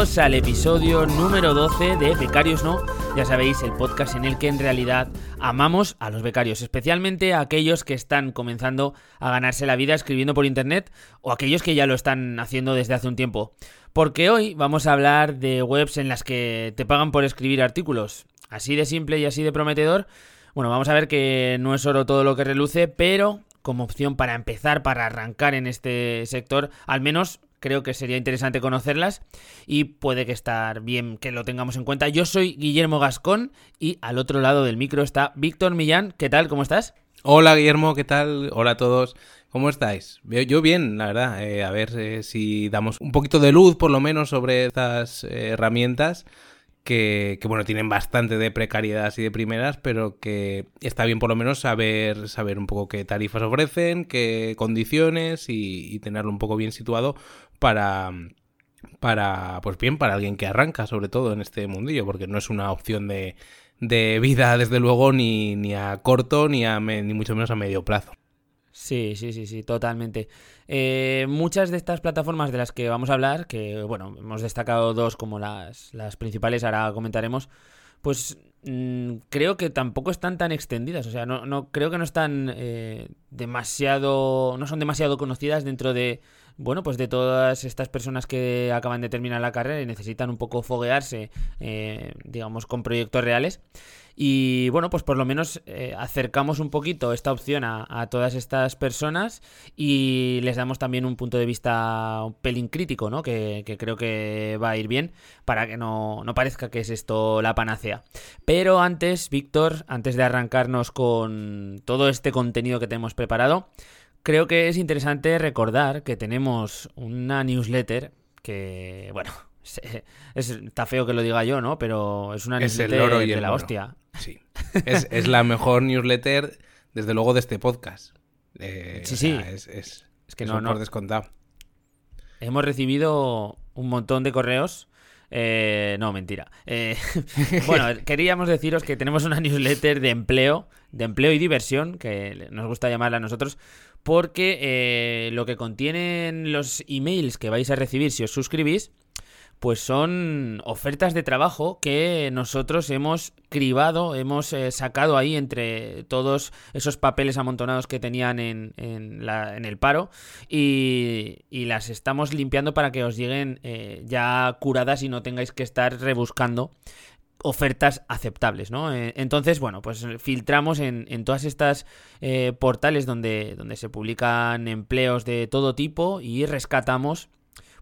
Al episodio número 12 de Becarios No. Ya sabéis, el podcast en el que en realidad amamos a los becarios, especialmente a aquellos que están comenzando a ganarse la vida escribiendo por internet o aquellos que ya lo están haciendo desde hace un tiempo. Porque hoy vamos a hablar de webs en las que te pagan por escribir artículos. Así de simple y así de prometedor. Bueno, vamos a ver que no es oro todo lo que reluce, pero como opción para empezar, para arrancar en este sector, al menos creo que sería interesante conocerlas y puede que estar bien que lo tengamos en cuenta. Yo soy Guillermo Gascón y al otro lado del micro está Víctor Millán. ¿Qué tal? ¿Cómo estás? Hola Guillermo, ¿qué tal? Hola a todos. ¿Cómo estáis? Yo bien, la verdad. Eh, a ver eh, si damos un poquito de luz, por lo menos, sobre estas eh, herramientas que, bueno, tienen bastante de precariedad y de primeras, pero que está bien por lo menos saber, saber un poco qué tarifas ofrecen, qué condiciones y, tenerlo un poco bien situado para, para, pues bien, para alguien que arranca, sobre todo en este mundillo, porque no es una opción de, de vida, desde luego, ni, ni a corto, ni, a ni mucho menos a medio plazo. Sí, sí, sí, sí, totalmente. Eh, muchas de estas plataformas de las que vamos a hablar, que bueno, hemos destacado dos como las, las principales, ahora comentaremos, pues mm, creo que tampoco están tan extendidas. O sea, no, no creo que no están eh, demasiado. no son demasiado conocidas dentro de. Bueno, pues de todas estas personas que acaban de terminar la carrera y necesitan un poco foguearse, eh, digamos, con proyectos reales. Y bueno, pues por lo menos eh, acercamos un poquito esta opción a, todas estas personas y les damos también un punto de vista un pelín crítico, ¿no? Que, creo que va a ir bien para que no, no, parezca que es esto la panacea. Pero antes, Víctor, antes de arrancarnos con todo este contenido que tenemos preparado, creo que es interesante recordar que tenemos una newsletter que, bueno, es, está feo que lo diga yo, ¿no? Pero es una newsletter de la hostia. Sí. Es, la mejor newsletter, desde luego, de este podcast. Eh, sí, sí. es, que no, no. Por descontado. Hemos recibido un montón de correos. Eh, no, mentira. Eh, bueno, queríamos deciros que tenemos una newsletter de empleo, de empleo y diversión, que nos gusta llamarla a nosotros, porque lo que contienen los emails que vais a recibir si os suscribís pues son ofertas de trabajo que nosotros hemos cribado, hemos eh, sacado ahí entre todos esos papeles amontonados que tenían en, el paro y, las estamos limpiando para que os lleguen eh, ya curadas y no tengáis que estar rebuscando ofertas aceptables, ¿no? Eh, entonces, bueno, pues filtramos en, en todas estas portales donde, donde se publican empleos de todo tipo y rescatamos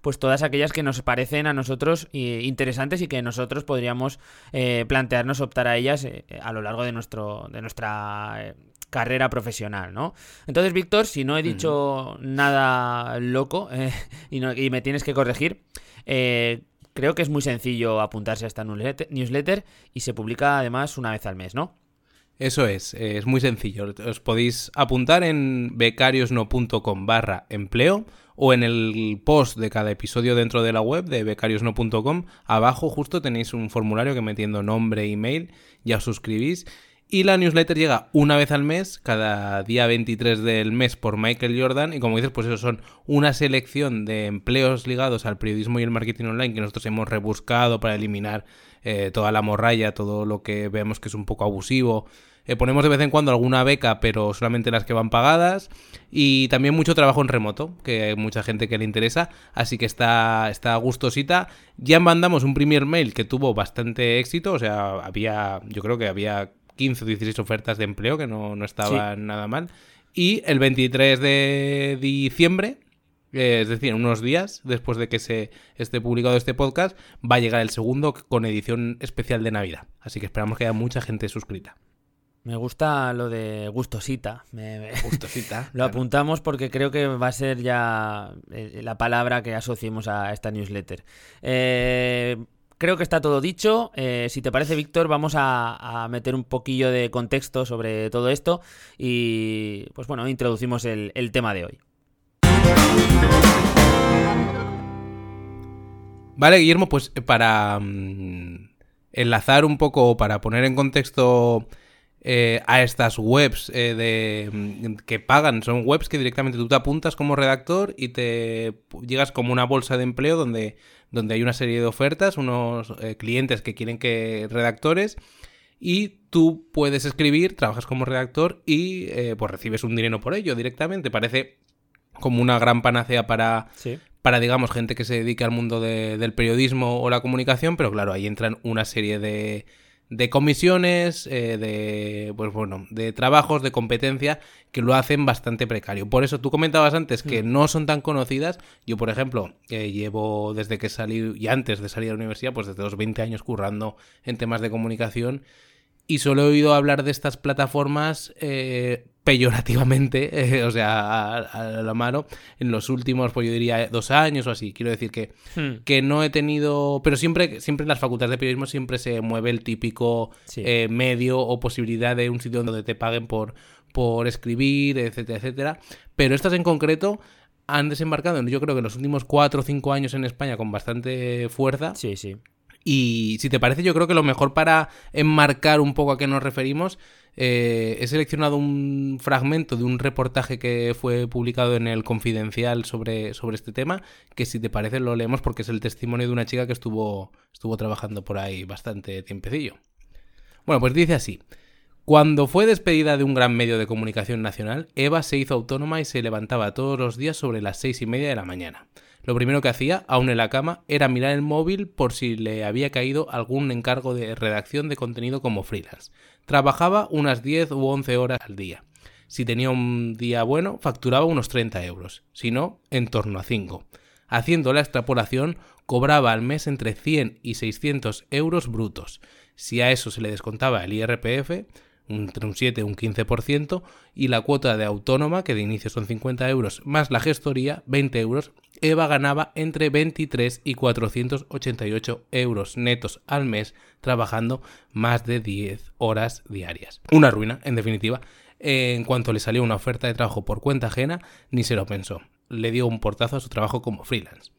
pues todas aquellas que nos parecen a nosotros eh, interesantes y que nosotros podríamos eh, plantearnos optar a ellas eh, a lo largo de, nuestro, de nuestra carrera profesional, ¿no? Entonces, Víctor, si no he dicho nada loco y, y, me tienes que corregir, creo que es muy sencillo apuntarse a esta newsletter y se publica además una vez al mes, ¿no? Eso es, es muy sencillo. Os podéis apuntar en becariosno.com barra empleo o en el post de cada episodio dentro de la web de becariosno.com. Abajo justo tenéis un formulario que metiendo nombre, email, ya os suscribís. Y la newsletter llega una vez al mes, cada día 23 del mes por Michael Jordan. Y como dices, pues eso son una selección de empleos ligados al periodismo y el marketing online que nosotros hemos rebuscado para eliminar eh, toda la morralla, todo lo que vemos que es un poco abusivo eh, ponemos de vez en cuando alguna beca, pero solamente las que van pagadas. Y también mucho trabajo en remoto, que hay mucha gente que le interesa. Así que está, está gustosita. Ya mandamos un primer mail que tuvo bastante éxito. O sea, había, yo creo que había 15 o 16 ofertas de empleo, que no, no estaban nada mal. Y el 23 de diciembre, eh, es decir, unos días después de que se esté publicado este podcast, va a llegar el segundo con edición especial de Navidad. Así que esperamos que haya mucha gente suscrita. Me gusta lo de gustosita. Gustosita. lo apuntamos porque creo que va a ser ya eh, la palabra que asociemos a esta newsletter. Eh, creo que está todo dicho. Eh, si te parece, Víctor, vamos a, meter un poquillo de contexto sobre todo esto y, pues bueno, introducimos el, tema de hoy. Vale, Guillermo, pues para mm, enlazar un poco, para poner en contexto eh, a estas webs eh, de, mm, que pagan. Son webs que directamente tú te apuntas como redactor y te llegas como una bolsa de empleo donde donde hay una serie de ofertas, unos eh, clientes que quieren que redactores y tú puedes escribir, trabajas como redactor y eh, pues recibes un dinero por ello directamente. Parece como una gran panacea para, para digamos, gente que se dedica al mundo del periodismo o la comunicación, pero claro, ahí entran una serie de, de comisiones, eh, de, pues bueno, de trabajos, de competencia que lo hacen bastante precario. Por eso tú comentabas antes que mm. no son tan conocidas. Yo, por ejemplo, eh, llevo desde que salí y antes de salir a la universidad, pues desde los 20 años currando en temas de comunicación y solo he oído hablar de estas plataformas eh, peyorativamente, eh, o sea, a, la mano, en los últimos, pues yo diría, dos años o así. Quiero decir que, hmm. que no he tenido. Pero siempre, siempre en las facultades de periodismo siempre se mueve el típico eh, medio o posibilidad de un sitio donde te paguen por, por escribir, etcétera, etcétera. Pero estas en concreto han desembarcado, yo creo que en los últimos cuatro o cinco años en España con bastante fuerza. Sí, sí. Y si te parece, yo creo que lo mejor para enmarcar un poco a qué nos referimos, eh, he seleccionado un fragmento de un reportaje que fue publicado en el Confidencial sobre, sobre este tema, que si te parece lo leemos porque es el testimonio de una chica que estuvo, estuvo trabajando por ahí bastante tiempecillo. Bueno, pues dice así. Cuando fue despedida de un gran medio de comunicación nacional, Eva se hizo autónoma y se levantaba todos los días sobre las seis y media de la mañana. Lo primero que hacía, aún en la cama, era mirar el móvil por si le había caído algún encargo de redacción de contenido como freelance. Trabajaba unas 10 u 11 horas al día. Si tenía un día bueno, facturaba unos 30 euros, si no, en torno a 5. Haciendo la extrapolación, cobraba al mes entre 100 y 600 euros brutos. Si a eso se le descontaba el IRPF, entre un 7 y un 15%, y la cuota de autónoma, que de inicio son 50 euros, más la gestoría, 20 euros, Eva ganaba entre 23 y 488 euros netos al mes, trabajando más de 10 horas diarias. Una ruina, en definitiva. En cuanto le salió una oferta de trabajo por cuenta ajena, ni se lo pensó. Le dio un portazo a su trabajo como freelance.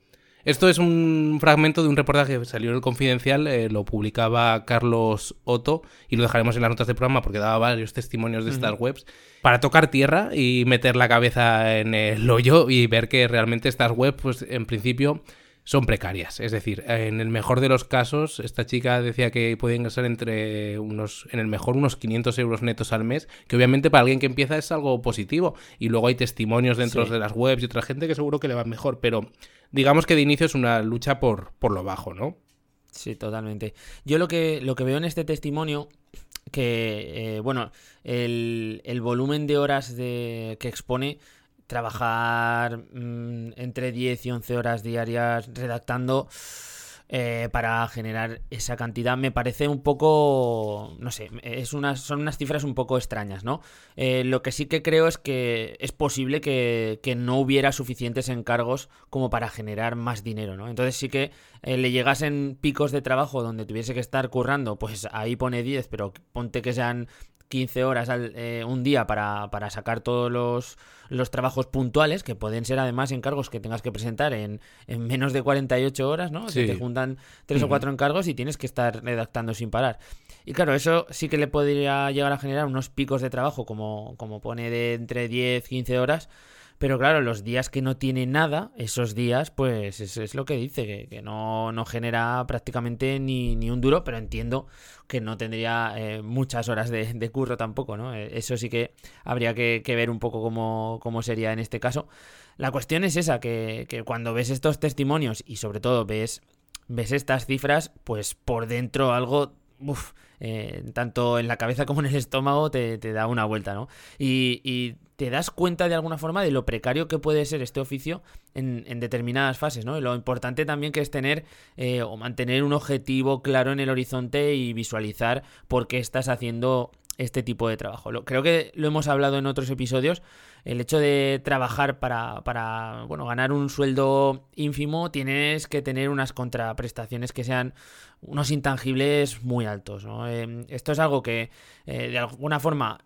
Esto es un fragmento de un reportaje que salió en el Confidencial, eh, lo publicaba Carlos Otto y lo dejaremos en las notas del programa porque daba varios testimonios de estas webs para tocar tierra y meter la cabeza en el hoyo y ver que realmente estas webs, pues en principio son precarias. Es decir, en el mejor de los casos, esta chica decía que puede ingresar entre unos, en el mejor, unos 500 euros netos al mes, que obviamente para alguien que empieza es algo positivo. Y luego hay testimonios dentro de las webs y otra gente que seguro que le va mejor, pero digamos que de inicio es una lucha por, por lo bajo, ¿no? Sí, totalmente. Yo lo que, lo que veo en este testimonio que, eh, bueno, el, el, volumen de horas de, que expone trabajar mm, entre 10 y 11 horas diarias redactando eh, para generar esa cantidad me parece un poco, no sé, es unas, son unas cifras un poco extrañas, ¿no? Eh, lo que sí que creo es que es posible que, no hubiera suficientes encargos como para generar más dinero, ¿no? Entonces sí que eh, le llegasen picos de trabajo donde tuviese que estar currando, pues ahí pone 10, pero ponte que sean 15 horas al, eh, un día para, para sacar todos los, los, trabajos puntuales, que pueden ser además encargos que tengas que presentar en, en menos de 48 horas, ¿no? Se te juntan tres o cuatro encargos y tienes que estar redactando sin parar. Y claro, eso sí que le podría llegar a generar unos picos de trabajo, como, como pone de entre 10, 15 horas, pero claro, los días que no tiene nada, esos días, pues es, es lo que dice, que, no, no, genera prácticamente ni, ni, un duro, pero entiendo que no tendría eh, muchas horas de, curro tampoco, ¿no? Eh, eso sí que habría que, ver un poco cómo, cómo, sería en este caso. La cuestión es esa, que, que cuando ves estos testimonios y sobre todo ves, ves estas cifras, pues por dentro algo... Uf, eh, tanto en la cabeza como en el estómago te, da una vuelta, ¿no? Y, y te das cuenta de alguna forma de lo precario que puede ser este oficio en, determinadas fases, ¿no? Y lo importante también que es tener eh, o mantener un objetivo claro en el horizonte y visualizar por qué estás haciendo este tipo de trabajo. creo que lo hemos hablado en otros episodios. El hecho de trabajar para, para bueno, ganar un sueldo ínfimo, tienes que tener unas contraprestaciones que sean unos intangibles muy altos. Eh, esto es algo que eh, de alguna forma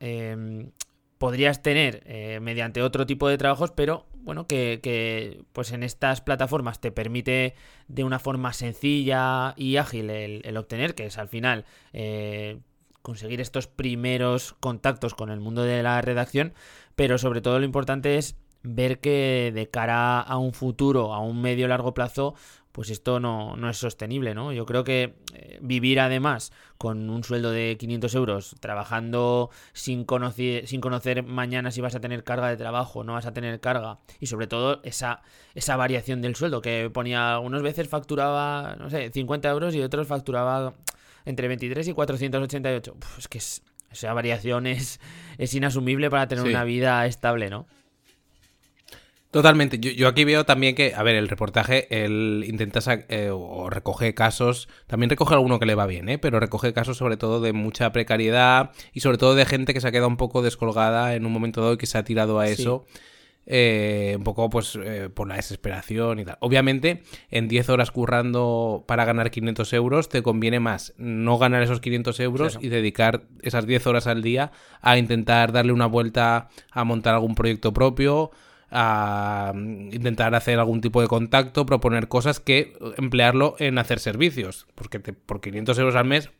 podrías tener eh, mediante otro tipo de trabajos, pero bueno, que, pues en estas plataformas te permite de una forma sencilla y ágil el, obtener, que es al final eh, conseguir estos primeros contactos con el mundo de la redacción, pero sobre todo lo importante es ver que de cara a un futuro, a un medio largo plazo, pues esto no, no es sostenible, ¿no? Yo creo que eh, vivir además con un sueldo de 500 euros, trabajando sin conocer, sin conocer mañana si vas a tener carga de trabajo, no vas a tener carga, y sobre todo esa, esa variación del sueldo, que ponía, unas veces facturaba, no sé, 50 euros y otros facturaba entre 23 y 488. Pues que es, esa variación es, es inasumible para tener una vida estable, ¿no? Totalmente. Yo, aquí veo también que, a ver, el reportaje, él intenta eh, o recoge casos, también recoge alguno que le va bien, ¿eh? pero recoge casos sobre todo de mucha precariedad y sobre todo de gente que se ha quedado un poco descolgada en un momento dado y que se ha tirado a eso. Eh, un poco pues eh, por la desesperación y tal. Obviamente, en 10 horas currando para ganar 500 euros, te conviene más no ganar esos 500 euros y dedicar esas 10 horas al día a intentar darle una vuelta a montar algún proyecto propio a intentar hacer algún tipo de contacto, proponer cosas que emplearlo en hacer servicios. Porque por 500 euros al mes,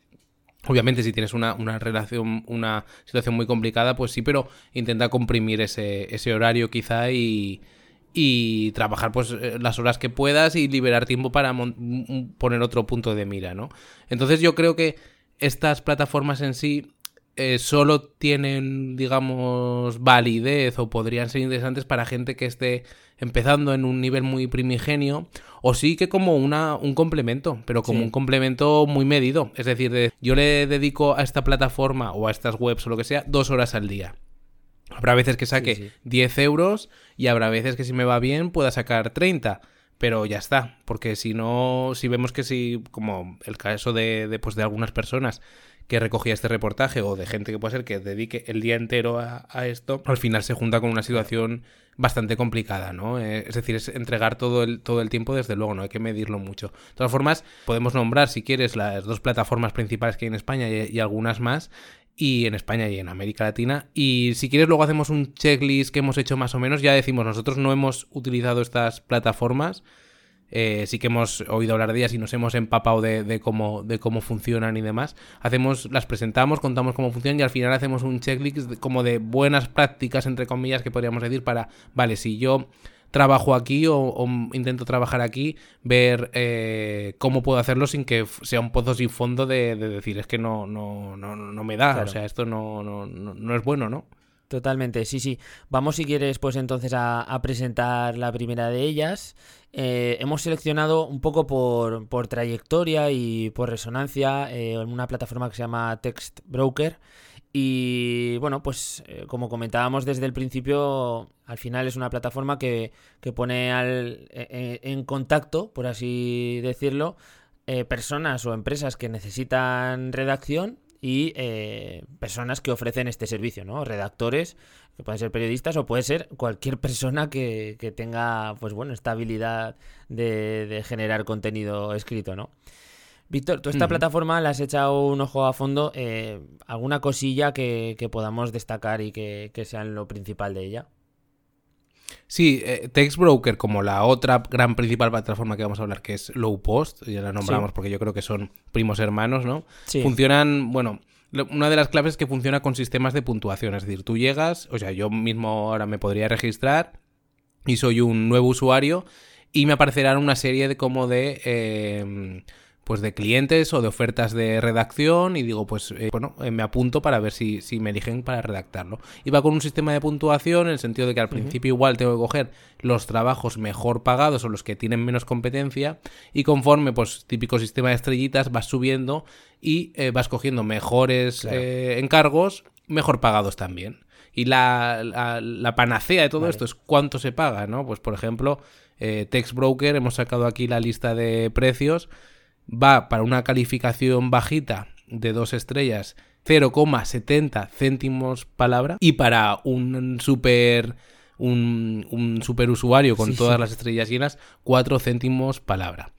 obviamente si tienes una, relación, una situación muy complicada, pues sí, pero intenta comprimir ese, ese horario quizá y, y trabajar pues eh, las horas que puedas y liberar tiempo para poner otro punto de mira, ¿no? Entonces yo creo que estas plataformas en sí eh, solo tienen, digamos, validez o podrían ser interesantes para gente que esté empezando en un nivel muy primigenio, o sí que como una, un complemento, pero como un complemento muy medido. Es decir, yo le dedico a esta plataforma o a estas webs o lo que sea dos horas al día. Habrá veces que saque 10 euros y habrá veces que si me va bien pueda sacar 30 pero ya está, porque si no, si vemos que si, como el caso de, de, pues de algunas personas que recogía este reportaje o de gente que puede ser que dedique el día entero a, esto, al final se junta con una situación bastante complicada, ¿no? Eh, es decir, es entregar todo el, todo el tiempo, desde luego, no hay que medirlo mucho. De todas formas, podemos nombrar, si quieres, las dos plataformas principales que hay en España y, algunas más, y en España y en América Latina. Y si quieres, luego hacemos un checklist que hemos hecho más o menos. Ya decimos, nosotros no hemos utilizado estas plataformas. Eh, sí que hemos oído hablar de ellas y nos hemos empapado de, cómo, de cómo funcionan y demás. Hacemos, las presentamos, contamos cómo funcionan y al final hacemos un checklist como de buenas prácticas, entre comillas, que podríamos decir para, vale, si yo trabajo aquí o, intento trabajar aquí, ver eh, cómo puedo hacerlo sin que sea un pozo sin fondo de, decir, es que no, no, no, no me da, o sea, esto no, no, no, es bueno, ¿no? Totalmente, sí, sí. Vamos si quieres pues entonces a, presentar la primera de ellas. Eh, hemos seleccionado un poco por, trayectoria y por resonancia eh, en una plataforma que se llama Text Broker. Y bueno, pues eh, como comentábamos desde el principio, al final es una plataforma que, que pone al, e, e, en contacto, por así decirlo, personas o empresas que necesitan redacción y eh, personas que ofrecen este servicio, ¿no? Redactores, que pueden ser periodistas o puede ser cualquier persona que, tenga, pues bueno, esta habilidad de, generar contenido escrito, ¿no? Víctor, tú esta plataforma le has echado un ojo a fondo. Eh, ¿Alguna cosilla que, podamos destacar y que, que sea lo principal de ella? Sí, eh, TextBroker, como la otra gran principal plataforma que vamos a hablar, que es Low Post, ya la nombramos porque yo creo que son primos hermanos, ¿no? Funcionan, bueno, una de las claves es que funciona con sistemas de puntuación, es decir, tú llegas, o sea, yo mismo ahora me podría registrar y soy un nuevo usuario y me aparecerán una serie de como de... Eh, pues de clientes o de ofertas de redacción y digo, pues eh, bueno, eh, me apunto para ver si, si, me eligen para redactarlo. Y va con un sistema de puntuación en el sentido de que al principio igual tengo que coger los trabajos mejor pagados o los que tienen menos competencia y conforme pues típico sistema de estrellitas vas subiendo y eh, vas cogiendo mejores encargos mejor pagados también. Y la, la, panacea de todo esto es cuánto se paga, ¿no? Pues por ejemplo, Text Broker, hemos sacado aquí la lista de precios va para una calificación bajita de dos estrellas 0,70 céntimos palabra y para un super un, un super usuario con todas las estrellas llenas 4 céntimos palabra.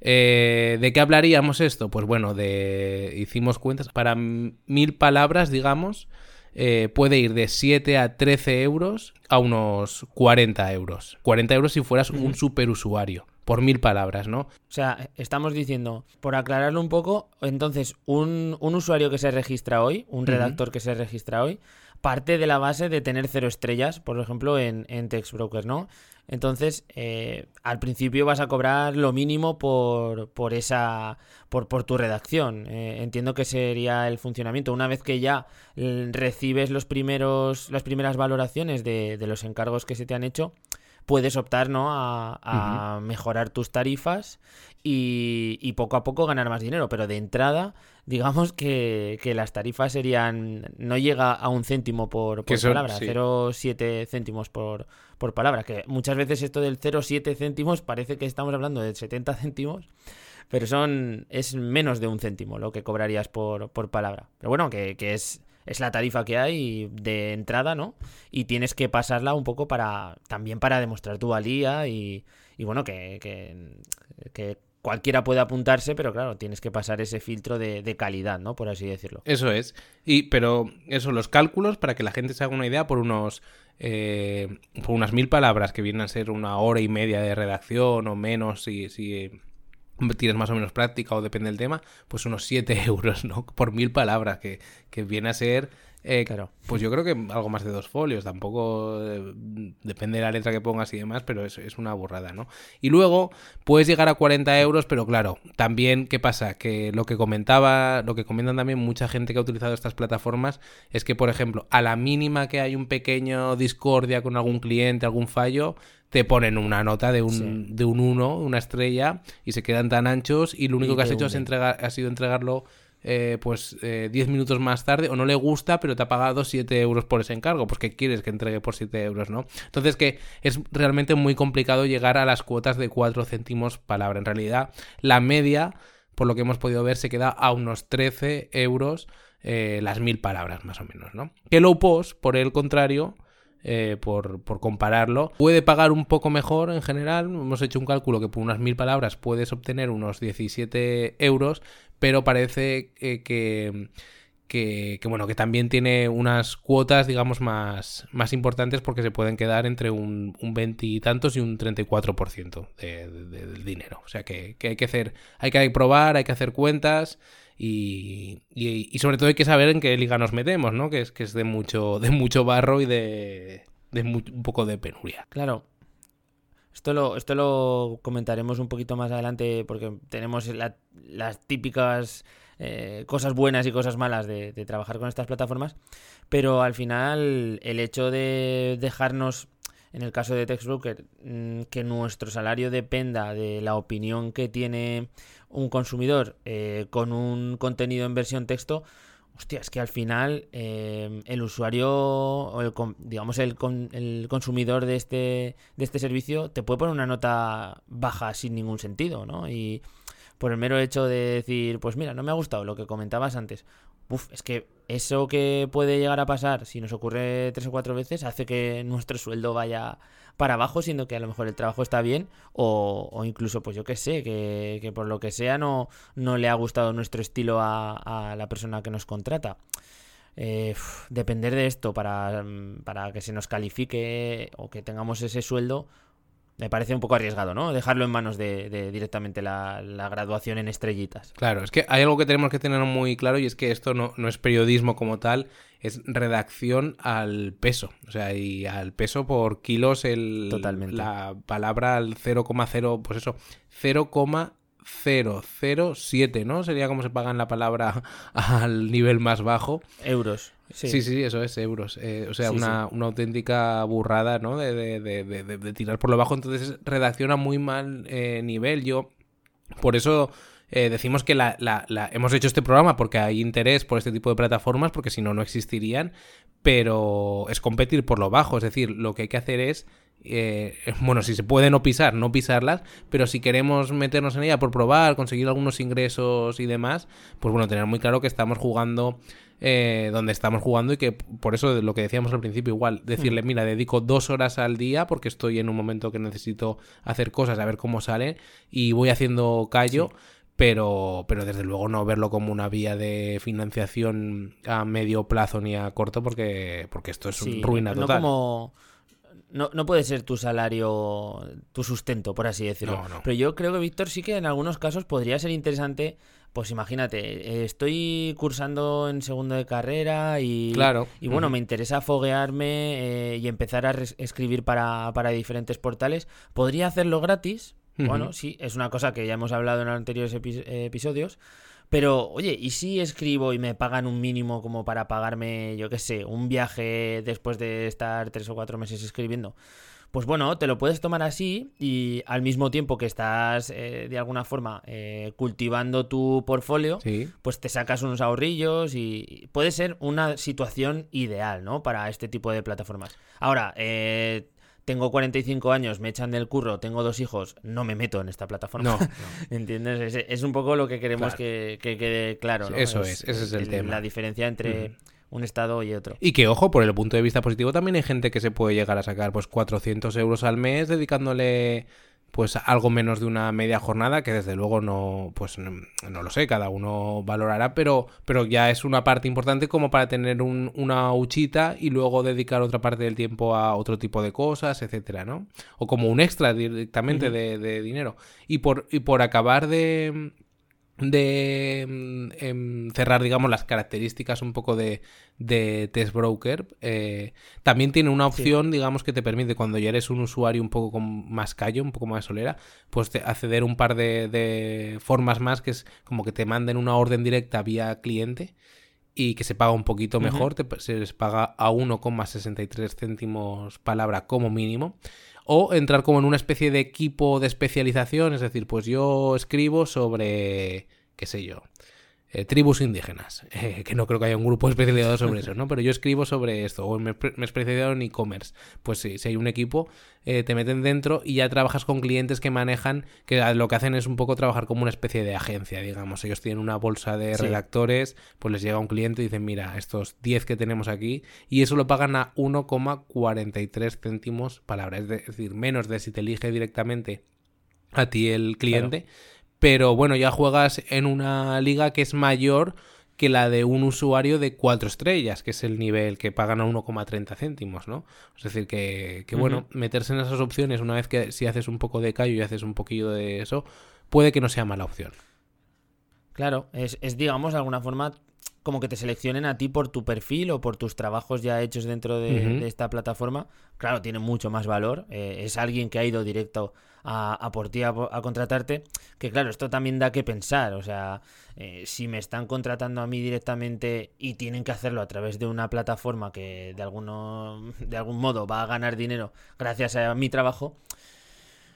Eh, ¿De qué hablaríamos esto? Pues bueno, de hicimos cuentas para mil palabras, digamos, eh, puede ir de 7 a 13 euros a unos 40 euros. 40 euros si fueras un super usuario por mil palabras, ¿no? O sea, estamos diciendo, por aclararlo un poco, entonces, un, usuario que se registra hoy, un redactor que se registra hoy, parte de la base de tener cero estrellas, por ejemplo, en, en Text Brokers, ¿no? Entonces, eh, al principio vas a cobrar lo mínimo por, por esa. Por, por tu redacción. Eh, entiendo que sería el funcionamiento. Una vez que ya eh, recibes los primeros, las primeras valoraciones de, de los encargos que se te han hecho, puedes optar ¿no? a, a mejorar tus tarifas y, y, poco a poco ganar más dinero. Pero de entrada, digamos que, que las tarifas serían. No llega a un céntimo por, por son, palabra, sí. 0,7 céntimos por, por palabra. Que muchas veces esto del 0,7 céntimos parece que estamos hablando de 70 céntimos. Pero son. es menos de un céntimo lo que cobrarías por, por palabra. Pero bueno, que, que es es la tarifa que hay de entrada, ¿no? Y tienes que pasarla un poco para también para demostrar tu valía y, y bueno, que, que, que, cualquiera puede apuntarse, pero claro, tienes que pasar ese filtro de, de, calidad, ¿no? Por así decirlo. Eso es. Y, pero eso, los cálculos, para que la gente se haga una idea, por unos eh, por unas mil palabras que vienen a ser una hora y media de redacción o menos, si, si tienes más o menos práctica o depende del tema, pues unos 7 euros, ¿no? Por mil palabras, que, que viene a ser, eh, claro. pues yo creo que algo más de dos folios, tampoco eh, depende de la letra que pongas y demás, pero es, es, una burrada, ¿no? Y luego puedes llegar a 40 euros, pero claro, también, ¿qué pasa? Que lo que comentaba, lo que comentan también mucha gente que ha utilizado estas plataformas es que, por ejemplo, a la mínima que hay un pequeño discordia con algún cliente, algún fallo, te ponen una nota de un, sí. de un 1, una estrella, y se quedan tan anchos y lo único y que has hecho es entregar, ha sido entregarlo eh, pues 10 eh, minutos más tarde, o no le gusta, pero te ha pagado 7 euros por ese encargo, pues que quieres que entregue por 7 euros, ¿no? Entonces que es realmente muy complicado llegar a las cuotas de 4 céntimos palabra. En realidad, la media, por lo que hemos podido ver, se queda a unos 13 euros eh, las mil palabras, más o menos, ¿no? Que low post, por el contrario, eh, por, por, compararlo. Puede pagar un poco mejor en general. Hemos hecho un cálculo que por unas mil palabras puedes obtener unos 17 euros, pero parece eh, que, que, bueno, que también tiene unas cuotas, digamos, más, más importantes porque se pueden quedar entre un, un 20 y tantos y un 34% de, de, de, del dinero. O sea que, que hay que hacer, hay que probar, hay que hacer cuentas. Y, y, sobre todo hay que saber en qué liga nos metemos, ¿no? Que es, que es de, mucho, de mucho barro y de, de un poco de penuria. Claro. Esto lo, esto lo comentaremos un poquito más adelante porque tenemos la, las típicas eh, cosas buenas y cosas malas de trabajar con estas plataformas, pero al final el hecho de dejarnos en el caso de TextBroker, mm, que nuestro salario dependa de la opinión que tiene un consumidor eh, con un contenido en versión texto, hostia, es que al final eh, el usuario, o el, digamos, el, el, consumidor de este, de este servicio te puede poner una nota baja sin ningún sentido, ¿no? Y por el mero hecho de decir, pues mira, no me ha gustado lo que comentabas antes. Uf, es que eso que puede llegar a pasar, si nos ocurre tres o cuatro veces, hace que nuestro sueldo vaya para abajo, siendo que a lo mejor el trabajo está bien, o, incluso, pues yo qué sé, que, por lo que sea no, no le ha gustado nuestro estilo a, la persona que nos contrata. Eh, depender de esto para, para que se nos califique o que tengamos ese sueldo, me parece un poco arriesgado, ¿no? Dejarlo en manos de, de directamente la, la, graduación en estrellitas. Claro, es que hay algo que tenemos que tener muy claro y es que esto no, no es periodismo como tal, es redacción al peso. O sea, y al peso por kilos el, Totalmente. la palabra al 0,0, pues eso, 0,007, ¿no? Sería como se paga en la palabra al nivel más bajo. Euros. Sí. sí, sí, eso es, euros. Eh, o sea, sí, una, sí. una, auténtica burrada, ¿no? De, de, de, de, tirar por lo bajo. Entonces, redacciona muy mal eh, nivel. Yo, por eso eh, decimos que la, la, la, hemos hecho este programa porque hay interés por este tipo de plataformas, porque si no, no existirían. Pero es competir por lo bajo. Es decir, lo que hay que hacer es eh, bueno, si se puede no pisar, no pisarlas, pero si queremos meternos en ella por probar, conseguir algunos ingresos y demás, pues bueno, tener muy claro que estamos jugando eh, donde estamos jugando y que por eso lo que decíamos al principio igual, decirle, mira, dedico dos horas al día porque estoy en un momento que necesito hacer cosas, a ver cómo sale y voy haciendo callo. Sí pero, pero desde luego no verlo como una vía de financiación a medio plazo ni a corto porque, porque esto es sí, ruina total. No como no, no, puede ser tu salario, tu sustento, por así decirlo. No, no. Pero yo creo que, Víctor, sí que en algunos casos podría ser interesante pues imagínate, eh, estoy cursando en segundo de carrera y, Claro. y bueno, me interesa foguearme eh, y empezar a escribir para, para diferentes portales. ¿Podría hacerlo gratis? Bueno, sí, es una cosa que ya hemos hablado en anteriores epi- episodios. Pero, oye, ¿y si escribo y me pagan un mínimo como para pagarme, yo qué sé, un viaje después de estar tres o cuatro meses escribiendo? Pues bueno, te lo puedes tomar así y al mismo tiempo que estás eh, de alguna forma eh, cultivando tu portfolio, Sí. pues te sacas unos ahorrillos y puede ser una situación ideal, ¿no? Para este tipo de plataformas. Ahora, eh, tengo 45 años, me echan del curro, tengo dos hijos, no me meto en esta plataforma. No, no. ¿Entiendes? Es, es un poco lo que queremos Claro. que, que quede claro, ¿no? Eso es, ese es el tema. La diferencia entre un estado y otro. Y que, ojo, por el punto de vista positivo, también hay gente que se puede llegar a sacar pues 400 euros al mes dedicándole pues algo menos de una media jornada, que desde luego no, pues no, no lo sé, cada uno valorará, pero, pero ya es una parte importante como para tener un- una huchita y luego dedicar otra parte del tiempo a otro tipo de cosas, etcétera, ¿no? O como un extra directamente de, de dinero. Y por, y por acabar de de mm, em, cerrar, digamos, las características un poco de, de Test Broker, eh, también tiene una Sí. opción, digamos, que te permite, cuando ya eres un usuario un poco con más callo, un poco más solera, pues te- acceder un par de, de formas más, que es como que te manden una orden directa vía cliente y que se paga un poquito mejor, te- se les paga a 1,63 céntimos palabra como mínimo. O entrar como en una especie de equipo de especialización, es decir, pues yo escribo sobre, qué sé yo, eh, tribus indígenas, eh, que no creo que haya un grupo especializado sobre eso, ¿no? Pero yo escribo sobre esto, o me, me he especializado en e-commerce. Pues sí, si hay un equipo, eh, te meten dentro y ya trabajas con clientes que manejan, que lo que hacen es un poco trabajar como una especie de agencia, digamos. Ellos tienen una bolsa de Sí. redactores, pues les llega un cliente y dicen, mira, estos 10 que tenemos aquí, y eso lo pagan a 1,43 céntimos palabra, es de- es decir, menos de si te elige directamente a ti el cliente, pero bueno, ya juegas en una liga que es mayor que la de un usuario de 4 estrellas, que es el nivel que pagan a 1,30 céntimos, ¿no? Es decir, que, que bueno, meterse en esas opciones una vez que si haces un poco de callo y haces un poquillo de eso, puede que no sea mala opción. Claro, es, es, digamos, de alguna forma como que te seleccionen a ti por tu perfil o por tus trabajos ya hechos dentro de, esta plataforma. Claro, tiene mucho más valor. eh, es alguien que ha ido directo a, a por ti a, a contratarte. Que claro, esto también da que pensar. O sea, eh, si me están contratando a mí directamente y tienen que hacerlo a través de una plataforma que de, alguno, de algún modo va a ganar dinero gracias a mi trabajo,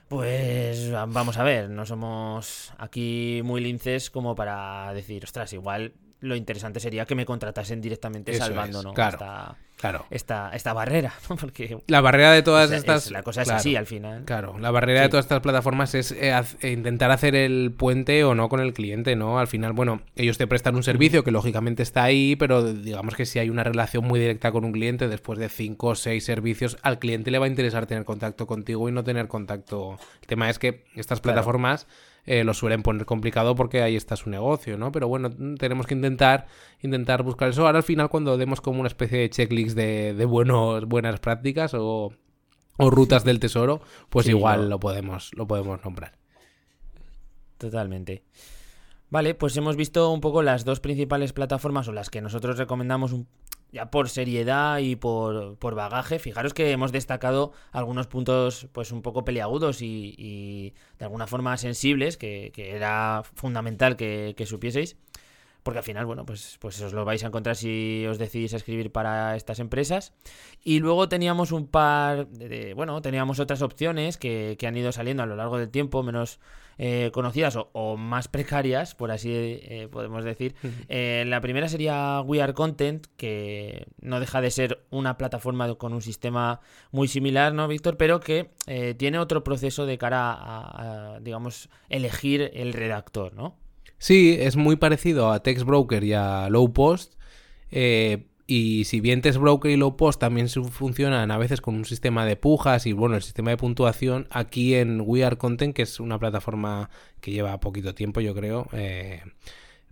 pues vamos a ver, no somos aquí muy linces como para decir, ostras, igual lo interesante sería que me contratasen directamente Eso salvando ¿no? claro. esta, Claro. esta, esta barrera, ¿no? Porque La barrera de todas o sea, estas... es- la cosa es claro. así al final. Claro, la barrera de todas estas plataformas es eh, haz- eh, intentar hacer el puente o no con el cliente, ¿no? Al final, bueno, ellos te prestan un servicio que lógicamente está ahí, pero digamos que si hay una relación muy directa con un cliente, después de cinco o seis servicios, al cliente le va a interesar tener contacto contigo y no tener contacto. El tema es que estas Claro. Eh, lo suelen poner complicado porque ahí está su negocio, ¿no? Pero bueno, mm, tenemos que intentar, intentar buscar eso. Ahora al final, cuando demos como una especie de checklist de, de buenos, buenas prácticas o, o rutas del tesoro, pues Sí, igual lo- lo podemos, lo podemos nombrar. Totalmente. Vale, pues hemos visto un poco las dos principales plataformas o las que nosotros recomendamos un- ya por seriedad y por, por bagaje. Fijaros que hemos destacado algunos puntos pues un poco peliagudos y, y de alguna forma sensibles que, que era fundamental que, que supieseis. Porque al final, bueno, pues, pues os lo vais a encontrar si os decidís a escribir para estas empresas. Y luego teníamos un par bueno, teníamos otras opciones que, que han ido saliendo a lo largo del tiempo, menos eh, conocidas o, o más precarias, por así eh, podemos decir. Eh, la primera sería We Are Content, que no deja de ser una plataforma con un sistema muy similar, ¿no, Víctor? Pero que tiene otro proceso de cara a, a, digamos, elegir el redactor, ¿no? Sí, es muy parecido a Text Broker y a Low Post. eh, y si bien Text Broker y Low Post también funcionan a veces con un sistema de pujas y bueno, el sistema de puntuación, aquí en We Are Content, que es una plataforma que lleva poquito tiempo, yo creo, eh,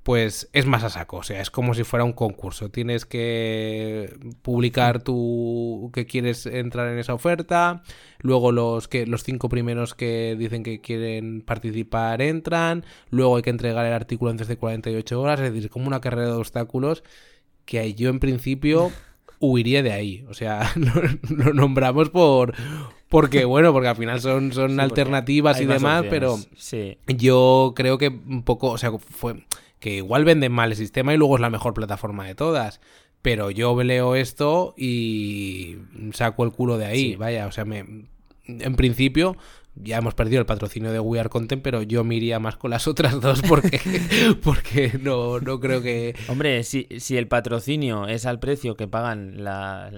pues es más a saco, o sea, es como si fuera un concurso. Tienes que publicar tu que quieres entrar en esa oferta, luego los que los cinco primeros que dicen que quieren participar entran, luego hay que entregar el artículo antes de 48 horas, es decir, como una carrera de obstáculos que yo en principio huiría de ahí, o sea, lo, nombramos por porque bueno, porque al final son son alternativas y demás, pero yo creo que un poco, o sea, fue que igual venden mal el sistema y luego es la mejor plataforma de todas. Pero yo leo esto y saco el culo de ahí, vaya, o sea, me, en principio ya hemos perdido el patrocinio de We Are Content, pero yo me iría más con las otras dos porque, porque no, no creo que... Hombre, si, si el patrocinio es al precio que pagan las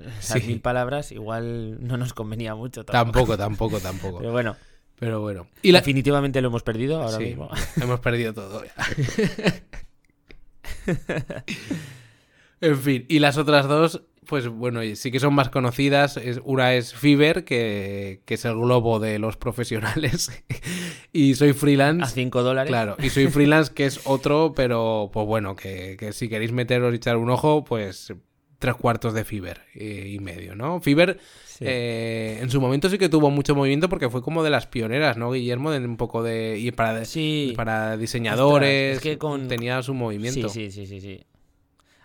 mil palabras, igual no nos convenía mucho. Tampoco, tampoco, tampoco. Pero bueno. Pero bueno. Y Definitivamente lo hemos perdido ahora mismo. Hemos perdido todo. en fin, y las otras dos, pues bueno, sí que son más conocidas. Una es Fiverr, que, es el globo de los profesionales. y soy freelance. A 5 dólares. Claro, y soy freelance, que es otro, pero pues bueno, que, que si queréis meteros y echar un ojo, pues tres cuartos de Fiverr y medio, ¿no? Fiverr eh, en su momento sí que tuvo mucho movimiento porque fue como de las pioneras, ¿no, Guillermo? De un poco de... Y para, para diseñadores, que tenía su movimiento. Sí, sí, sí, sí,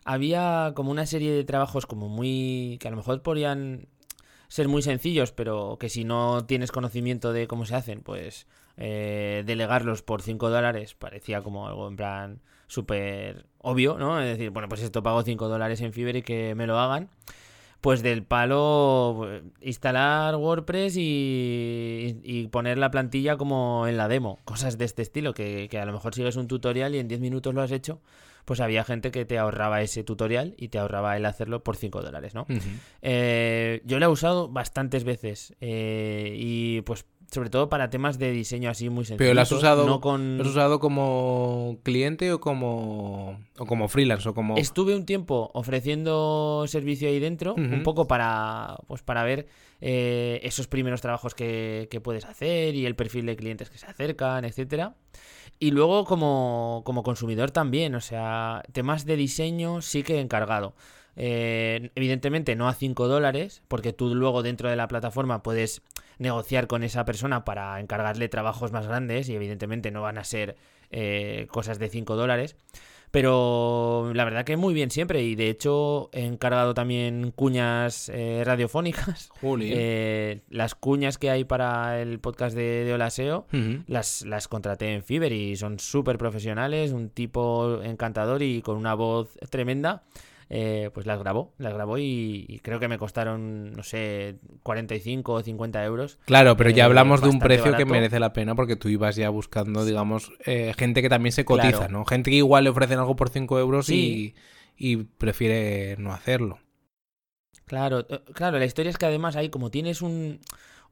Había como una serie de trabajos como muy... que a lo mejor podrían ser muy sencillos, pero que si no tienes conocimiento de cómo se hacen, pues eh, delegarlos por 5 dólares parecía como algo en plan súper obvio, ¿no? Es decir, bueno, pues esto pago 5 dólares en Fiverr y que me lo hagan. Pues del palo instalar WordPress y, poner la plantilla como en la demo. Cosas de este estilo, que, a lo mejor sigues un tutorial y en 10 minutos lo has hecho. Pues había gente que te ahorraba ese tutorial y te ahorraba el hacerlo por 5 dólares, ¿no? Eh, yo lo he usado bastantes veces eh, y pues sobre todo para temas de diseño así muy sencillos. ¿Pero lo has usado, con... has usado como cliente o como, o como freelance? O como... Estuve un tiempo ofreciendo servicio ahí dentro, un poco para, pues para ver eh, esos primeros trabajos que, que, puedes hacer y el perfil de clientes que se acercan, etcétera. Y luego como, como consumidor también, o sea, temas de diseño sí que he encargado. Eh, evidentemente no a 5 dólares, porque tú luego dentro de la plataforma puedes negociar con esa persona para encargarle trabajos más grandes y evidentemente no van a ser eh, cosas de 5 dólares. Pero la verdad que muy bien siempre. Y de hecho he encargado también cuñas eh, radiofónicas. Eh, las cuñas que hay para el podcast de, de Olaseo las, las contraté en Fiverr y son súper profesionales. Un tipo encantador y con una voz tremenda. Eh, pues las grabó, las grabó y, creo que me costaron, no sé, 45 o 50 euros. Claro, pero ya eh, hablamos de un precio que merece la pena porque tú ibas ya buscando, digamos, eh, gente que también se cotiza, ¿no? Gente que igual le ofrecen algo por 5 euros y, y prefiere no hacerlo. Claro, claro, la historia es que además ahí como tienes un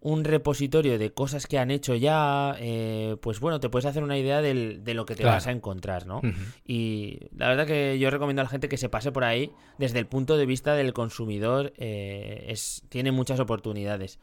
un repositorio de cosas que han hecho ya, eh, pues bueno, te puedes hacer una idea de lo que te vas a encontrar, ¿no? Y la verdad que yo recomiendo a la gente que se pase por ahí desde el punto de vista del consumidor, eh, es, tiene muchas oportunidades.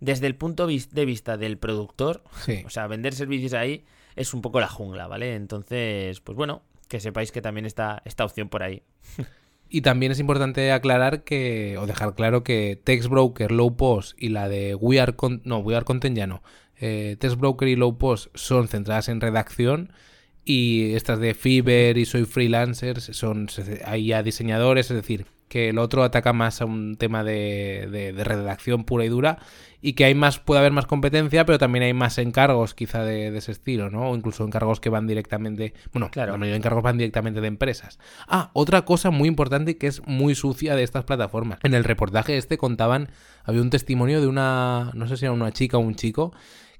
Desde el punto de vista del productor, o sea, vender servicios ahí es un poco la jungla, ¿vale? Entonces, pues bueno, que sepáis que también está esta opción por ahí. Y también es importante aclarar que, o dejar claro que Text Broker, Low Post y la de We Are, no, We Are Content ya no. Eh, Text Broker y Low Post son centradas en redacción y estas de Fiverr y Soy Freelancers son ahí ya diseñadores, es decir, que el otro ataca más a un tema de, redacción pura y dura y que hay más, puede haber más competencia, pero también hay más encargos quizá de, ese estilo, ¿no? O incluso encargos que van directamente, bueno, claro. la mayoría de encargos van directamente de empresas. Ah, otra cosa muy importante que es muy sucia de estas plataformas. En el reportaje este contaban, había un testimonio de una, no sé si era una chica o un chico,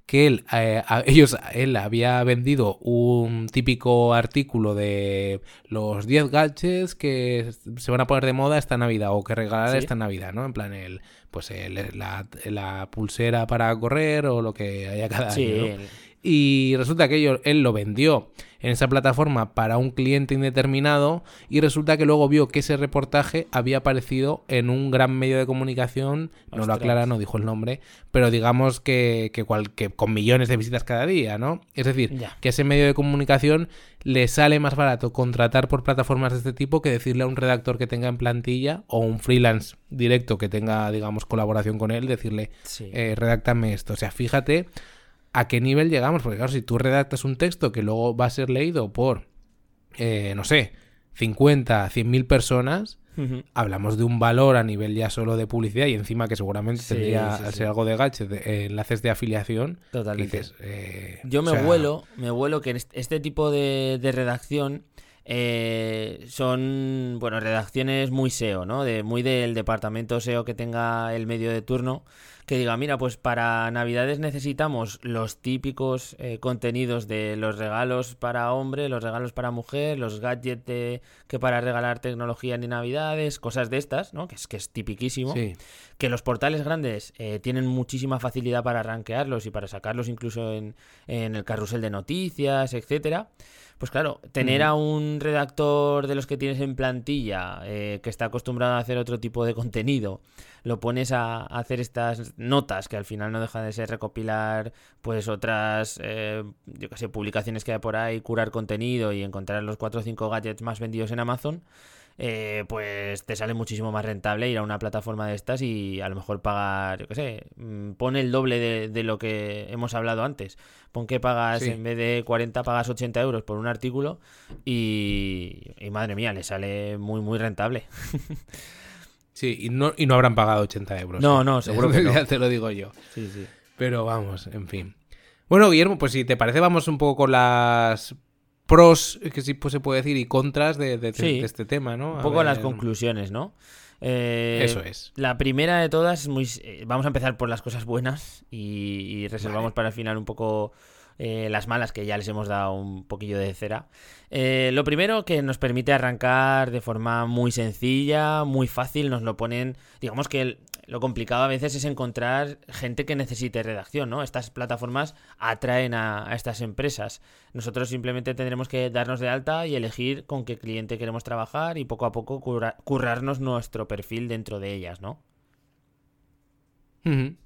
que él, eh, ellos, él había vendido un típico artículo de los 10 gadgets que se van a poner de moda esta Navidad o que regalar esta Navidad, ¿no? En plan, el, pues el, la, pulsera para correr o lo que haya cada año. y resulta que él lo vendió en esa plataforma para un cliente indeterminado y resulta que luego vio que ese reportaje había aparecido en un gran medio de comunicación, no lo aclara, no dijo el nombre, pero digamos que, que, con millones de visitas cada día, ¿no? Es decir, que ese medio de comunicación le sale más barato contratar por plataformas de este tipo que decirle a un redactor que tenga en plantilla o un freelance directo que tenga, digamos, colaboración con él, decirle, eh, redáctame esto. O sea, fíjate a qué nivel llegamos. Porque claro, si tú redactas un texto que luego va a ser leído por, eh, no sé, 50, 100 mil personas, hablamos de un valor a nivel ya solo de publicidad y encima que seguramente tendría, al ser algo de gache, de, eh, enlaces de afiliación. Totalmente. Eh, Yo me vuelo, me vuelo que este tipo de, de redacción son, bueno, redacciones muy SEO, ¿no? De, muy del departamento SEO que tenga el medio de turno que diga, mira, pues para Navidades necesitamos los típicos eh, contenidos de los regalos para hombre, los regalos para mujer, los gadgets que para regalar tecnología en Navidades, cosas de estas, ¿no? Que es que es tipiquísimo. Que los portales grandes eh, tienen muchísima facilidad para rankearlos y para sacarlos incluso en, en el carrusel de noticias, etcétera. Pues claro, tener a un redactor de los que tienes en plantilla eh, que está acostumbrado a hacer otro tipo de contenido, lo pones a, hacer estas notas que al final no dejan de ser recopilar pues otras, eh, yo qué sé, publicaciones que hay por ahí, curar contenido y encontrar los 4 o 5 gadgets más vendidos en Amazon. Eh, pues te sale muchísimo más rentable ir a una plataforma de estas y a lo mejor pagar, yo qué sé, mm, pone el doble de, lo que hemos hablado antes. Pon que pagas, en vez de 40, pagas 80 euros por un artículo y, madre mía, le sale muy, muy rentable. Sí, y no, y no habrán pagado 80 euros. No, ¿eh? no, seguro que no. ya te lo digo yo. Sí, sí. Pero vamos, en fin. Bueno, Guillermo, pues si te parece, vamos un poco con las pros, que sí pues, se puede decir, y contras de, este tema, ¿no? un poco las conclusiones, ¿no? Eh, Eso es. La primera de todas es muy... Eh, vamos a empezar por las cosas buenas y, reservamos para el final un poco eh, las malas que ya les hemos dado un poquillo de cera. lo primero que nos permite arrancar de forma muy sencilla, muy fácil, nos lo ponen, digamos que lo complicado a veces es encontrar gente que necesite redacción, ¿no? Estas plataformas atraen a, estas empresas. Nosotros simplemente tendremos que darnos de alta y elegir con qué cliente queremos trabajar y poco a poco currarnos nuestro perfil dentro de ellas, ¿no?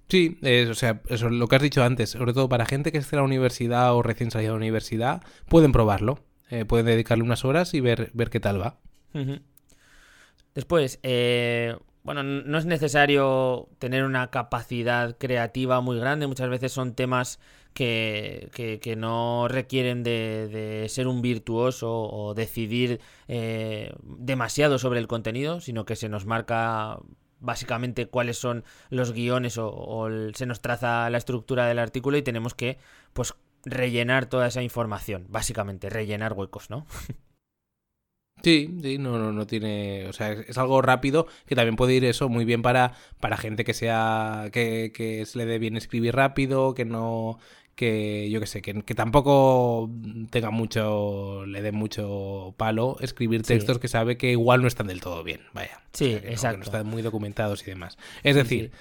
Sí, o sea, eso lo que has dicho antes, sobre todo para gente que esté en la universidad o recién salida de la universidad, pueden probarlo, eh, pueden dedicarle unas horas y ver, ver qué tal va. Después, eh, bueno, no es necesario tener una capacidad creativa muy grande, muchas veces son temas que, que, no requieren de, ser un virtuoso o decidir eh, demasiado sobre el contenido, sino que se nos marca básicamente cuáles son los guiones o, se nos traza la estructura del artículo y tenemos que pues rellenar toda esa información, básicamente rellenar huecos, ¿no? Sí, sí, no, no, no tiene. O sea, es, algo rápido que también puede ir eso muy bien para, para gente que sea. Que, que le dé bien escribir rápido, que no. Que yo qué sé, que, tampoco tenga mucho. le dé mucho palo escribir textos que sabe que igual no están del todo bien. Vaya. Sí, exacto. No, están muy documentados y demás. Es decir.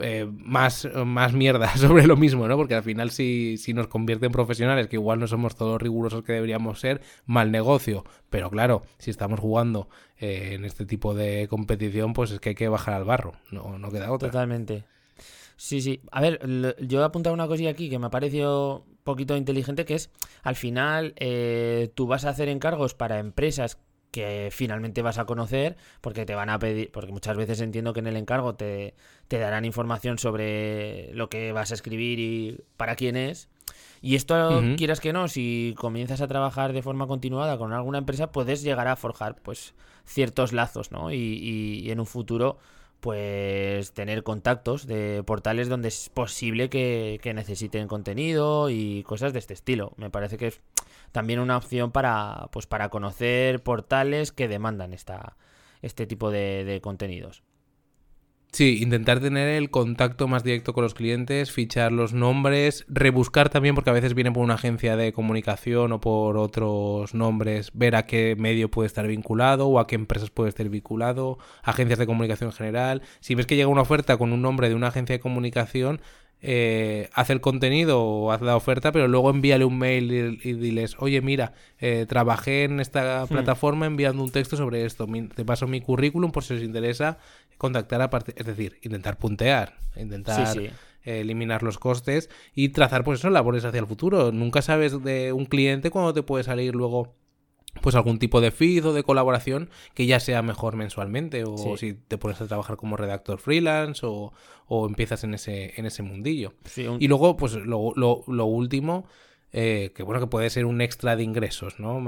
Eh, más, más mierda sobre lo mismo, ¿no? Porque al final si, si nos convierte en profesionales, que igual no somos todos rigurosos que deberíamos ser, mal negocio. Pero claro, si estamos jugando eh, en este tipo de competición, pues es que hay que bajar al barro, no, no queda otra. Totalmente. Sí, sí. A ver, yo he apuntado una cosilla aquí que me ha parecido un poquito inteligente, que es, al final, eh, tú vas a hacer encargos para empresas que finalmente vas a conocer porque te van a pedir, porque muchas veces entiendo que en el encargo te, te darán información sobre lo que vas a escribir y para quién es. Y esto, quieras que no, si comienzas a trabajar de forma continuada con alguna empresa, puedes llegar a forjar pues ciertos lazos, ¿no? Y, y en un futuro pues tener contactos de portales donde es posible que, necesiten contenido y cosas de este estilo. Me parece que es también una opción para, pues para conocer portales que demandan esta, este tipo de contenidos. Sí, intentar tener el contacto más directo con los clientes, fichar los nombres, rebuscar también, porque a veces viene por una agencia de comunicación o por otros nombres, ver a qué medio puede estar vinculado o a qué empresas puede estar vinculado, agencias de comunicación en general. Si ves que llega una oferta con un nombre de una agencia de comunicación, eh, haz el contenido o haz la oferta, pero luego envíale un mail y, diles, oye, mira, eh, trabajé en esta hmm. plataforma enviando un texto sobre esto, te paso mi currículum por si os interesa contactar a partir, es decir, intentar puntear, intentar... eliminar los costes y trazar pues eso labores hacia el futuro. Nunca sabes de un cliente cuando te puede salir luego pues algún tipo de feed o de colaboración que ya sea mejor mensualmente o si te pones a trabajar como redactor freelance o, o empiezas en ese, en ese mundillo. Y luego, pues lo, lo, lo último eh, que bueno, que puede ser un extra de ingresos, ¿no?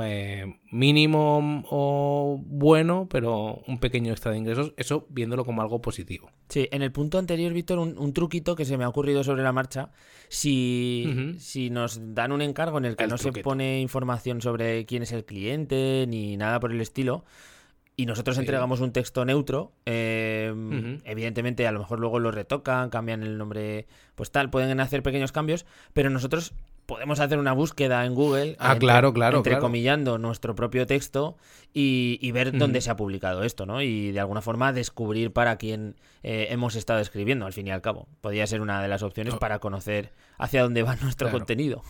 mínimo o bueno, pero un pequeño extra de ingresos, eso viéndolo como algo positivo. Sí, en el punto anterior, Víctor, un, truquito que se me ha ocurrido sobre la marcha, si, si nos dan un encargo en el que no se pone información sobre quién es el cliente ni nada por el estilo, y nosotros entregamos un texto neutro, em, evidentemente a lo mejor luego lo retocan, cambian el nombre, pues tal, pueden hacer pequeños cambios, pero nosotros podemos hacer una búsqueda en Google. Ah, claro, claro. Entrecomillando nuestro propio texto y, ver dónde se ha publicado esto, ¿no? Y de alguna forma descubrir para quién eh, hemos estado escribiendo, al fin y al cabo. Podría ser una de las opciones oh. para conocer hacia dónde va nuestro contenido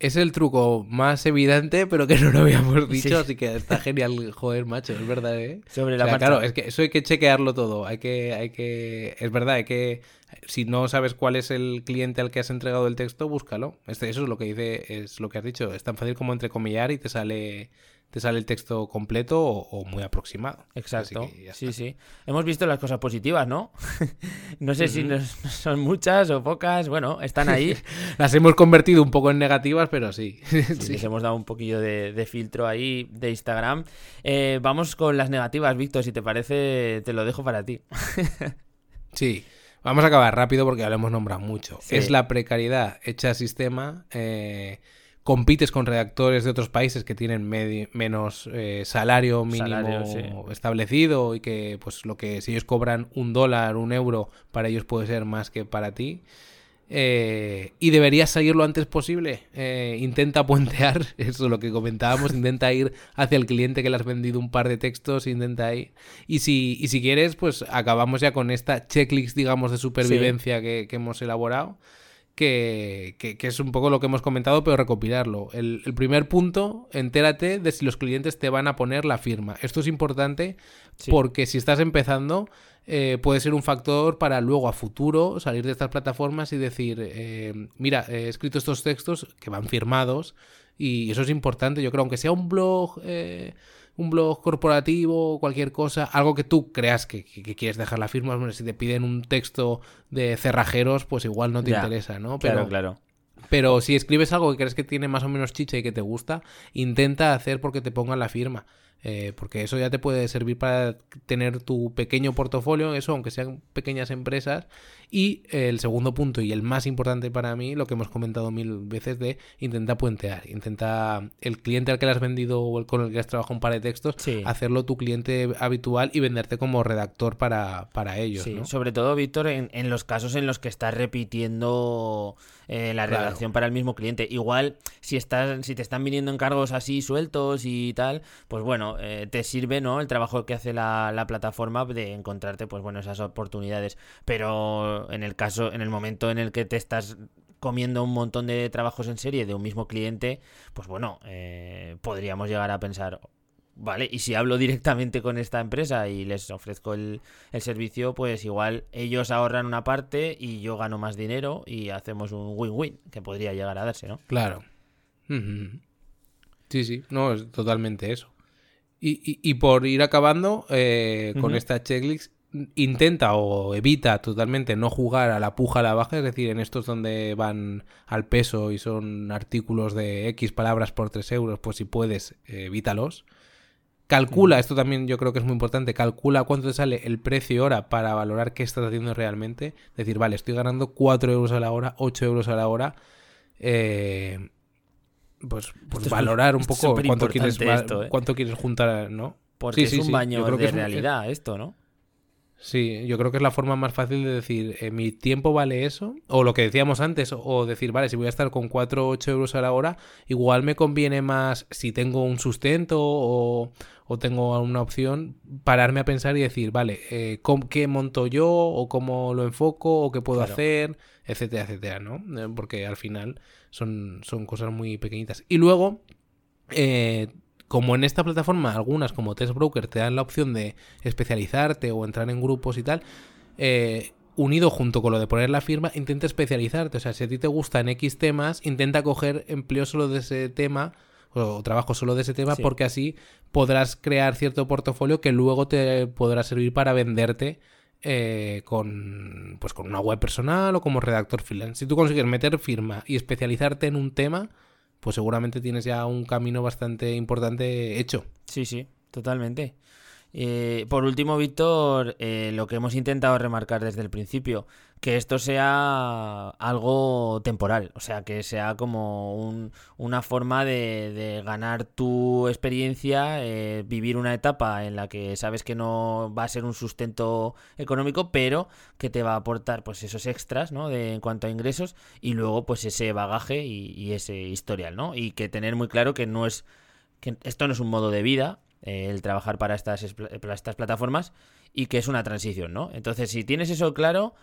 es el truco más evidente, pero que no lo habíamos dicho, así que está genial, joder, macho, es verdad, ¿eh? Sobre la Claro, es que eso hay que chequearlo todo, hay que, hay que, es verdad, hay que, si no sabes cuál es el cliente al que has entregado el texto, búscalo. Este, eso es lo que dice, es lo que has dicho, es tan fácil como entrecomillar y te sale te sale el texto completo o, muy aproximado. Exacto. Sí, sí. Hemos visto las cosas positivas, ¿no? no sé si son muchas o pocas. Bueno, están ahí. las hemos convertido un poco en negativas, pero sí. sí, Les hemos dado un poquillo de, filtro ahí de Instagram. Eh, vamos con las negativas, Víctor. Si te parece, te lo dejo para ti. sí. Vamos a acabar rápido porque ya lo hemos nombrado mucho. Es la precariedad hecha sistema. Eh, compites con redactores de otros países que tienen menos eh, salario mínimo establecido y que pues lo que si ellos cobran un dólar, un euro, para ellos puede ser más que para ti. Eh, y deberías salir lo antes posible. Eh, intenta puentear, eso es lo que comentábamos, intenta ir hacia el cliente que le has vendido un par de textos, intenta ir. Y si, y si quieres, pues acabamos ya con esta checklist, digamos, de supervivencia que, que hemos elaborado que, es un poco lo que hemos comentado, pero recopilarlo. El, primer punto, entérate de si los clientes te van a poner la firma. Esto es importante porque si estás empezando, eh, puede ser un factor para luego a futuro salir de estas plataformas y decir, eh, mira, he escrito estos textos que van firmados y eso es importante. Yo creo, aunque sea un blog... Eh, un blog corporativo, cualquier cosa, algo que tú creas que, quieres dejar la firma, si te piden un texto de cerrajeros, pues igual no te interesa, ¿no? Pero, claro, claro. Pero si escribes algo que crees que tiene más o menos chicha y que te gusta, intenta hacer porque te pongan la firma. Eh, porque eso ya te puede servir para tener tu pequeño portafolio, eso, aunque sean pequeñas empresas. Y el segundo punto, y el más importante para mí, lo que hemos comentado mil veces, de intenta puentear. Intenta el cliente al que le has vendido o el con el que has trabajado un par de textos, hacerlo tu cliente habitual y venderte como redactor para, para ellos. Sobre todo, Víctor, en, en los casos en los que estás repitiendo eh, la redacción para el mismo cliente. Igual, si, estás, si te están viniendo encargos así sueltos y tal, pues bueno, eh, te sirve ¿no? el trabajo que hace la, la, plataforma de encontrarte pues bueno, esas oportunidades. Pero en el caso, en el momento en el que te estás comiendo un montón de trabajos en serie de un mismo cliente, pues bueno, eh, podríamos llegar a pensar, Vale, y si hablo directamente con esta empresa y les ofrezco el, servicio, pues igual ellos ahorran una parte y yo gano más dinero y hacemos un win-win que podría llegar a darse, ¿no? Claro. Sí, sí, no, es totalmente eso. Y, y, por ir acabando eh, con esta checklist, intenta o evita totalmente no jugar a la puja a la baja, es decir, en estos donde van al peso y son artículos de X palabras por 3 euros, pues si puedes, evítalos. Calcula, esto también yo creo que es muy importante, calcula cuánto te sale el precio hora para valorar qué estás haciendo realmente. Decir, vale, estoy ganando 4 euros a la hora, 8 euros a la hora. Eh, pues, pues valorar un poco cuánto quieres, ¿eh? cuánto quieres juntar, ¿no? Porque es un baño de realidad esto, ¿no? Sí, yo creo que es la forma más fácil de decir, eh, mi tiempo vale eso, o lo que decíamos antes, o decir, vale, si voy a estar con 4 o 8 euros a la hora, igual me conviene más si tengo un sustento o, o tengo una opción, pararme a pensar y decir, vale, eh, ¿qué monto yo o cómo lo enfoco o qué puedo hacer, etcétera, etcétera, ¿no? Eh, porque al final son, son cosas muy pequeñitas. Y luego, eh, como en esta plataforma algunas como Test Broker te dan la opción de especializarte o entrar en grupos y tal, unido junto con lo de poner la firma, intenta especializarte. O sea, si a ti te gustan X temas, intenta coger empleo solo de ese tema o trabajo solo de ese tema porque así podrás crear cierto portafolio que luego te podrá servir para venderte eh, con, pues con una web personal o como redactor freelance. Si tú consigues meter firma y especializarte en un tema, pues seguramente tienes ya un camino bastante importante hecho. Sí, sí, totalmente. Eh, por último, Víctor, eh, lo que hemos intentado remarcar desde el principio, que esto sea algo temporal, o sea, que sea como una forma de, ganar tu experiencia, eh, vivir una etapa en la que sabes que no va a ser un sustento económico, pero que te va a aportar pues esos extras, ¿no? De, en cuanto a ingresos y luego pues ese bagaje y, y ese historial, ¿no? Y que tener muy claro que no es que esto no es un modo de vida, eh, el trabajar para estas, estas plataformas y que es una transición, ¿no? Entonces, si tienes eso claro,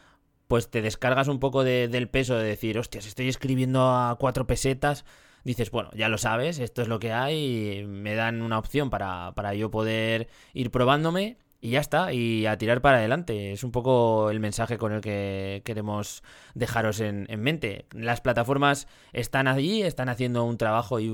pues te descargas un poco del peso de decir, hostias, estoy escribiendo a cuatro pesetas. Dices, bueno, ya lo sabes, esto es lo que hay, me dan una opción para, para yo poder ir probándome y ya está, y a tirar para adelante. Es un poco el mensaje con el que queremos dejaros en, mente. Las plataformas están allí, están haciendo un trabajo y,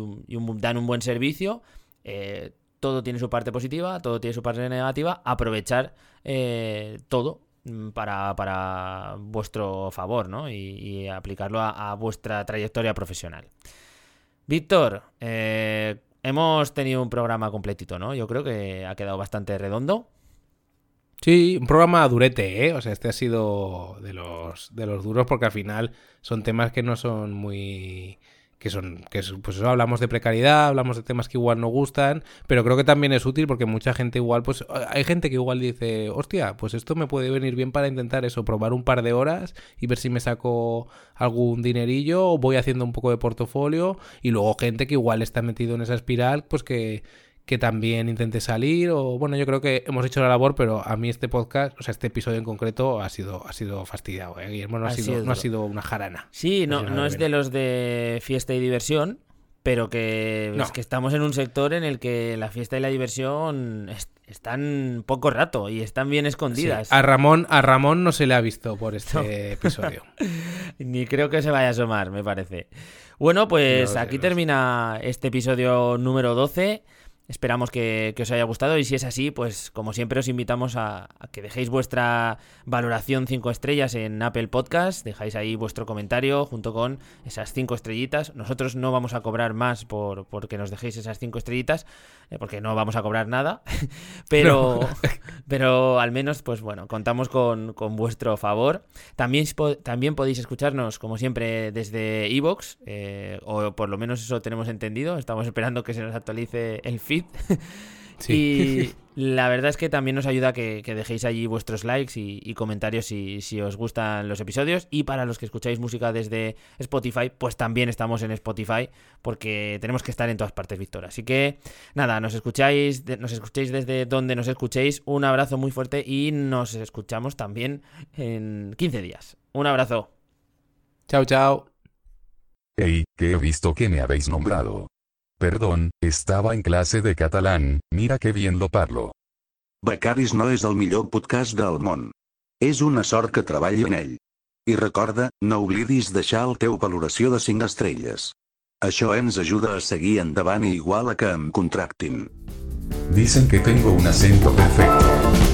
dan un buen servicio. Eh, todo tiene su parte positiva, todo tiene su parte negativa, aprovechar eh, todo mm, para, vuestro favor, ¿no? Y, aplicarlo a, vuestra trayectoria profesional. Víctor, eh, hemos tenido un programa completito, ¿no? Yo creo que ha quedado bastante redondo. Sí, un programa durete, ¿eh? O sea, este ha sido de los, de los duros porque al final son temas que no son muy que son, que pues hablamos de precariedad, hablamos de temas que igual no gustan, pero creo que también es útil porque mucha gente igual, pues hay gente que igual dice, hostia, pues esto me puede venir bien para intentar eso, probar un par de horas y ver si me saco algún dinerillo o voy haciendo un poco de portafolio y luego gente que igual está metido en esa espiral, pues que que también intente salir o bueno yo creo que hemos hecho la labor pero a mí este podcast o sea este episodio en concreto ha sido ha sido fastidiado ¿eh? Guillermo no ha, sido, no ha sido una jarana sí no no es de los de fiesta y diversión pero que es que estamos en un sector en el que la fiesta y la diversión están poco rato y están bien escondidas. A Ramón a Ramón no se le ha visto por este episodio. Ni creo que se vaya a asomar, me parece. Bueno, pues aquí termina este episodio número 12. Esperamos que, os haya gustado y si es así, pues como siempre os invitamos a, que dejéis vuestra valoración 5 estrellas en Apple Podcast, dejáis ahí vuestro comentario junto con esas 5 estrellitas. Nosotros no vamos a cobrar más por porque nos dejéis esas 5 estrellitas, eh, porque no vamos a cobrar nada, pero, pero al menos, pues bueno, contamos con, vuestro favor. También, también podéis escucharnos, como siempre, desde Evox, eh, o por lo menos eso tenemos entendido. Estamos esperando que se nos actualice el feed Y la verdad es que también nos ayuda que, dejéis allí vuestros likes y, comentarios si, si, os gustan los episodios. Y para los que escucháis música desde Spotify, pues también estamos en Spotify porque tenemos que estar en todas partes, Víctor. Así que nada, nos escucháis, nos escucháis desde donde nos escuchéis. Un abrazo muy fuerte y nos escuchamos también en 15 días. Un abrazo. Chao, chao. Hey, que he visto que me habéis nombrado. Perdón, estava en classe de catalán, mira que bien lo parlo. Becaris no és el millor podcast del món. És una sort que treballi en ell. I recorda, no oblidis deixar el teu valoració de 5 estrelles. Això ens ajuda a seguir endavant igual a que em contractin. Dicen que tengo un acento perfecto.